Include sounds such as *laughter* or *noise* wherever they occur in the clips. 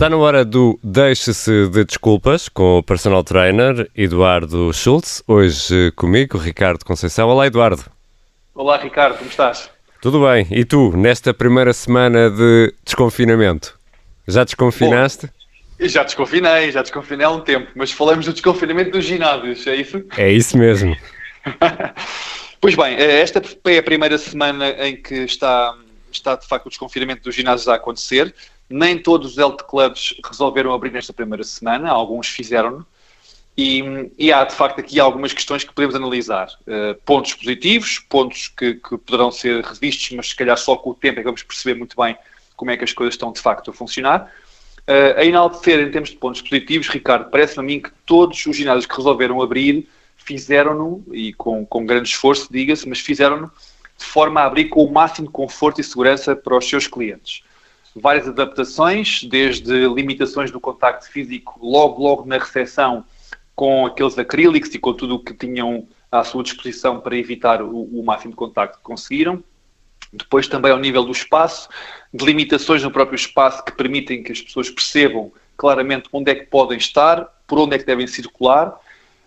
Está na hora do Deixe-se de Desculpas com o personal trainer Eduardo Schultz. Hoje comigo, Ricardo Conceição. Olá, Eduardo. Olá, Ricardo, como estás? Tudo bem. E tu, nesta primeira semana de desconfinamento? Já desconfinaste? Bom, já desconfinei, já desconfinei há um tempo, mas falamos do desconfinamento dos ginásios, é isso? É isso mesmo. *laughs* pois bem, eh, esta é a primeira semana em que está, está de facto o desconfinamento dos ginásios a acontecer. Nem todos os health clubs resolveram abrir nesta primeira semana, alguns fizeram-no. E, e, há, de facto, aqui algumas questões que podemos analisar. Uh, pontos positivos, pontos que, que, poderão ser revistos, mas se calhar só com o tempo é que vamos perceber muito bem como é que as coisas estão, de facto, a funcionar. Uh, a enaltecer, em termos de pontos positivos, Ricardo, parece-me a mim que todos os ginásios que resolveram abrir fizeram-no, e com, com grande esforço, diga-se, mas fizeram-no de forma a abrir com o máximo de conforto e segurança para os seus clientes várias adaptações, desde limitações do contacto físico logo, logo na recepção, com aqueles acrílicos e com tudo o que tinham à sua disposição para evitar o, o máximo de contacto que conseguiram. Depois também ao nível do espaço, de limitações no próprio espaço que permitem que as pessoas percebam claramente onde é que podem estar, por onde é que devem circular.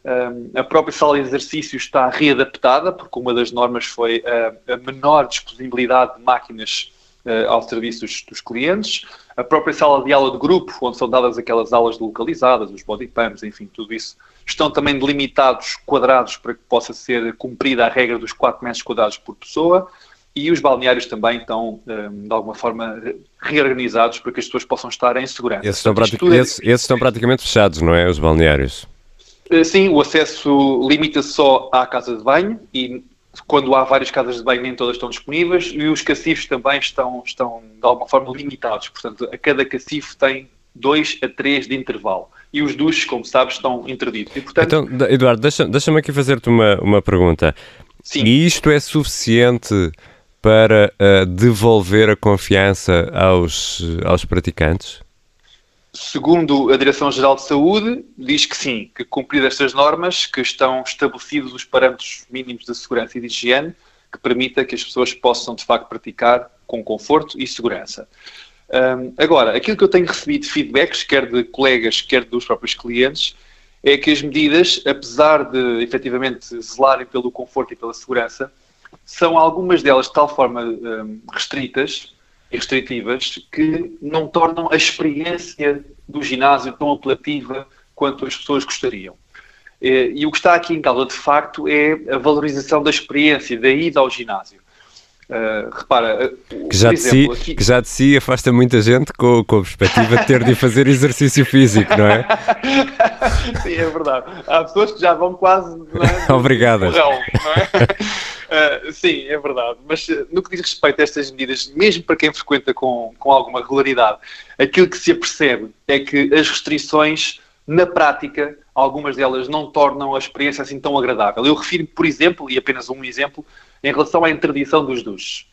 Um, a própria sala de exercício está readaptada, porque uma das normas foi a, a menor disponibilidade de máquinas uh, ao serviço dos, dos, clientes. A própria sala de aula de grupo, onde são dadas aquelas aulas localizadas, os body pumps, enfim, tudo isso, estão também delimitados quadrados para que possa ser cumprida a regra dos 4 metros quadrados por pessoa. E os balneários também estão, eh, de alguma forma, reorganizados para que as pessoas possam estar em segurança. Esses estão, é... esses, esses estão praticamente fechados, não é? Os balneários. Eh, sim, o acesso limita-se só à casa de banho e quando há várias casas de banho, nem todas estão disponíveis e os cacifes também estão, estão de alguma forma limitados. Portanto, a cada cacifo tem dois a três de intervalo. E os duches, como sabes, estão interditos. E, portanto... Então, Eduardo, deixa-me deixa aqui fazer-te uma, uma pergunta. Sim. E isto é suficiente para uh, devolver a confiança aos, aos praticantes? Segundo a Direção-Geral de Saúde, diz que sim, que cumprir estas normas, que estão estabelecidos os parâmetros mínimos de segurança e de higiene, que permita que as pessoas possam, de facto, praticar com conforto e segurança. Um, agora, aquilo que eu tenho recebido de feedbacks, quer de colegas, quer dos próprios clientes, é que as medidas, apesar de efetivamente zelarem pelo conforto e pela segurança, são algumas delas de tal forma um, restritas restritivas que não tornam a experiência do ginásio tão apelativa quanto as pessoas gostariam. E o que está aqui em causa, de facto, é a valorização da experiência, da ida ao ginásio. Uh, repara, uh, que, já exemplo, si, aqui... que já de si afasta muita gente com, com a perspectiva de ter de fazer exercício físico, não é? *laughs* Sim, é verdade. Há pessoas que já vão quase. É? *laughs* Obrigadas. Porrão, não é? *laughs* uh, sim, é verdade. Mas no que diz respeito a estas medidas, mesmo para quem frequenta com, com alguma regularidade, aquilo que se apercebe é que as restrições, na prática, algumas delas não tornam a experiência assim tão agradável. Eu refiro, por exemplo, e apenas um exemplo, em relação à interdição dos duches.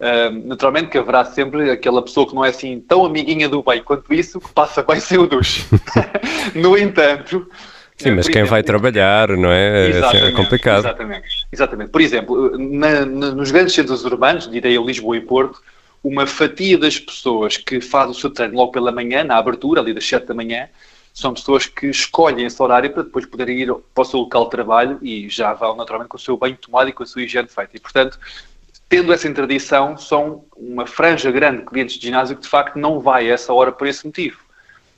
Uh, naturalmente que haverá sempre aquela pessoa que não é assim tão amiguinha do bem quanto isso, que passa bem sem o duche. *laughs* no entanto... Sim, mas quem exemplo, vai trabalhar, não é? Assim, é complicado. Exatamente, exatamente. Por exemplo, na, na, nos grandes centros urbanos, direi Lisboa e Porto, uma fatia das pessoas que faz o seu treino logo pela manhã, na abertura, ali das 7 da manhã, são pessoas que escolhem esse horário para depois poderem ir para o seu local de trabalho e já vão naturalmente com o seu banho tomado e com a sua higiene feita. E, portanto, tendo essa interdição, são uma franja grande de clientes de ginásio que de facto não vai a essa hora por esse motivo.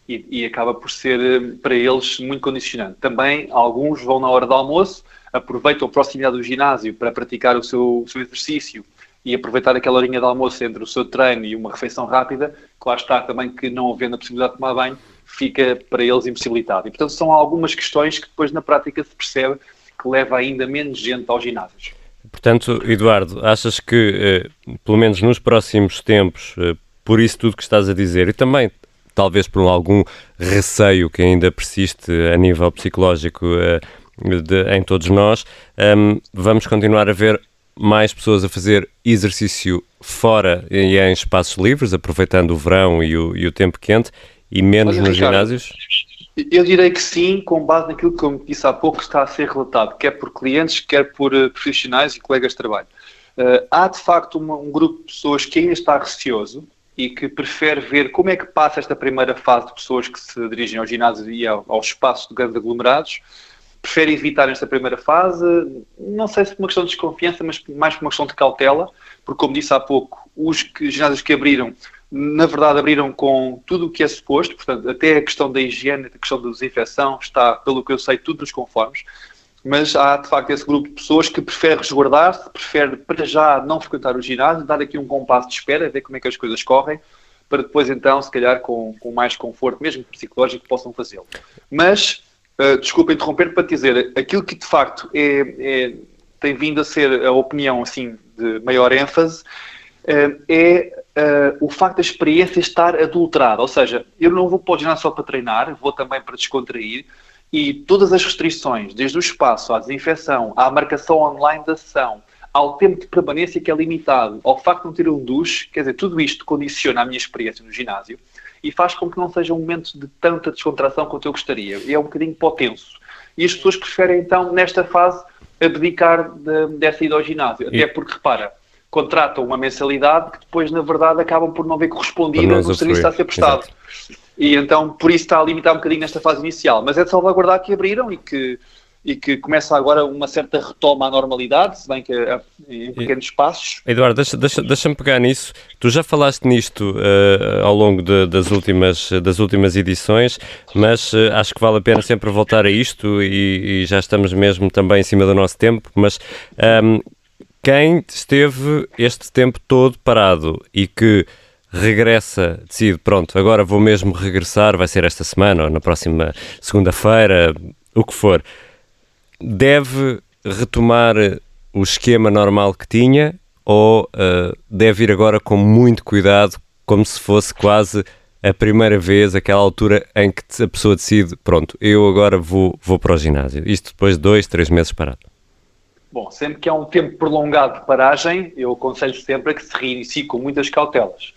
E, e acaba por ser eh, para eles muito condicionante. Também alguns vão na hora do almoço, aproveitam a proximidade do ginásio para praticar o seu, o seu exercício e aproveitar aquela horinha de almoço entre o seu treino e uma refeição rápida, lá está também que não havendo a possibilidade de tomar banho, fica para eles impossibilitado. E, portanto, são algumas questões que depois na prática se percebe que leva ainda menos gente aos ginásios. Portanto, Eduardo, achas que, eh, pelo menos nos próximos tempos, eh, por isso tudo que estás a dizer, e também talvez por algum receio que ainda persiste a nível psicológico eh, de, em todos nós, ehm, vamos continuar a ver mais pessoas a fazer exercício fora e em espaços livres, aproveitando o verão e o, e o tempo quente, e menos Olha, nos Ricardo, ginásios? Eu direi que sim, com base naquilo que eu disse há pouco está a ser relatado, quer por clientes, quer por uh, profissionais e colegas de trabalho. Uh, há de facto uma, um grupo de pessoas que ainda está receoso e que prefere ver como é que passa esta primeira fase de pessoas que se dirigem ao ginásio e ao, ao espaço de grandes aglomerados, prefere evitar esta primeira fase, não sei se por uma questão de desconfiança, mas mais por uma questão de cautela, porque como disse há pouco, os que, ginásios que abriram, na verdade abriram com tudo o que é suposto, portanto até a questão da higiene, a questão da desinfecção está, pelo que eu sei, tudo nos conformes, mas há de facto esse grupo de pessoas que prefere resguardar-se, prefere para já não frequentar o ginásio, dar aqui um compasso de espera, ver como é que as coisas correm, para depois então, se calhar com, com mais conforto, mesmo psicológico, possam fazê-lo. Mas Uh, desculpa interromper para te dizer, aquilo que de facto é, é, tem vindo a ser a opinião assim de maior ênfase uh, é uh, o facto da experiência estar adulterada. Ou seja, eu não vou para o ginásio só para treinar, vou também para descontrair e todas as restrições, desde o espaço à desinfecção, à marcação online da sessão, ao tempo de permanência que é limitado, ao facto de não ter um duche, quer dizer, tudo isto condiciona a minha experiência no ginásio e faz com que não seja um momento de tanta descontração quanto eu gostaria. E é um bocadinho potenso. E as pessoas preferem, então, nesta fase, abdicar de, dessa ida ao ginásio. Até porque, repara, contratam uma mensalidade que depois, na verdade, acabam por não ver correspondida no serviço que está a ser prestado. Exato. E então, por isso está a limitar um bocadinho nesta fase inicial. Mas é de salvaguardar que abriram e que e que começa agora uma certa retoma à normalidade, se bem que é em pequenos passos. Eduardo, deixa-me deixa, deixa pegar nisso. Tu já falaste nisto uh, ao longo de, das, últimas, das últimas edições, mas uh, acho que vale a pena sempre voltar a isto e, e, já estamos mesmo também em cima do nosso tempo, mas um, ehm, quem esteve este tempo todo parado e que regressa, decide, pronto, agora vou mesmo regressar, vai ser esta semana ou na próxima segunda-feira, o que for deve retomar o esquema normal que tinha ou uh, deve ir agora com muito cuidado, como se fosse quase a primeira vez, aquela altura em que a pessoa decide, pronto, eu agora vou, vou para o ginásio. Isto depois de dois, três meses parado. Bom, sempre que há um tempo prolongado de paragem, eu aconselho sempre a que se reinicie com muitas cautelas,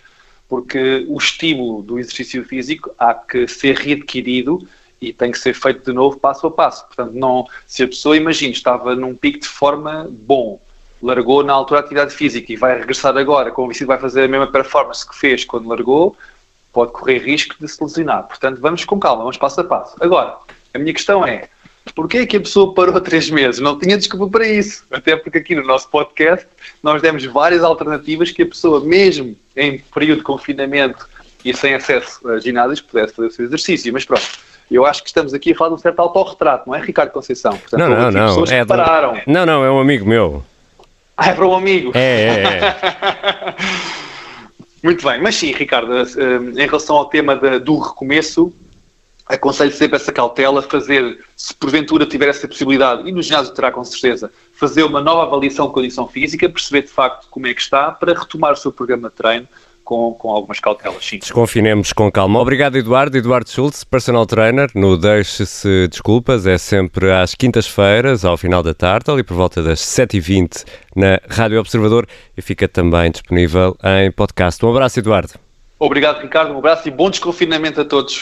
porque o estímulo do exercício físico há que ser readquirido e tem que ser feito de novo passo a passo. Portanto, não, se a pessoa, imagina, estava num pico de forma bom, largou na altura a atividade física e vai regressar agora, convencido vai fazer a mesma performance que fez quando largou, pode correr risco de se lesionar. Portanto, vamos com calma, vamos passo a passo. Agora, a minha questão é, porquê é que a pessoa parou três meses? Não tinha desculpa para isso. Até porque aqui no nosso podcast nós demos várias alternativas que a pessoa, mesmo em período de confinamento e sem acesso a ginásios, pudesse fazer o seu exercício. Mas pronto, eu acho que estamos aqui a falar de um certo autorretrato, não é, Ricardo Conceição? Portanto, não, não, não. Pessoas é que pararam. Não, não, é um amigo meu. Ah, é para um amigo? É, é, é. *laughs* Muito bem, mas sim, Ricardo, eh, em relação ao tema do recomeço, aconselho sempre essa cautela, fazer, se porventura tiver essa possibilidade, e no ginásio terá com certeza, fazer uma nova avaliação de condição física, perceber de facto como é que está, para retomar o seu programa de treino, com, com algumas cautelas, sim. Desconfinemos com calma. Obrigado, Eduardo. Eduardo Schultz, personal trainer, no Deixe-se Desculpas, é sempre às quintas-feiras, ao final da tarde, ali por volta das 7h20 na Rádio Observador e fica também disponível em podcast. Um abraço, Eduardo. Obrigado, Ricardo. Um abraço e bom desconfinamento a todos.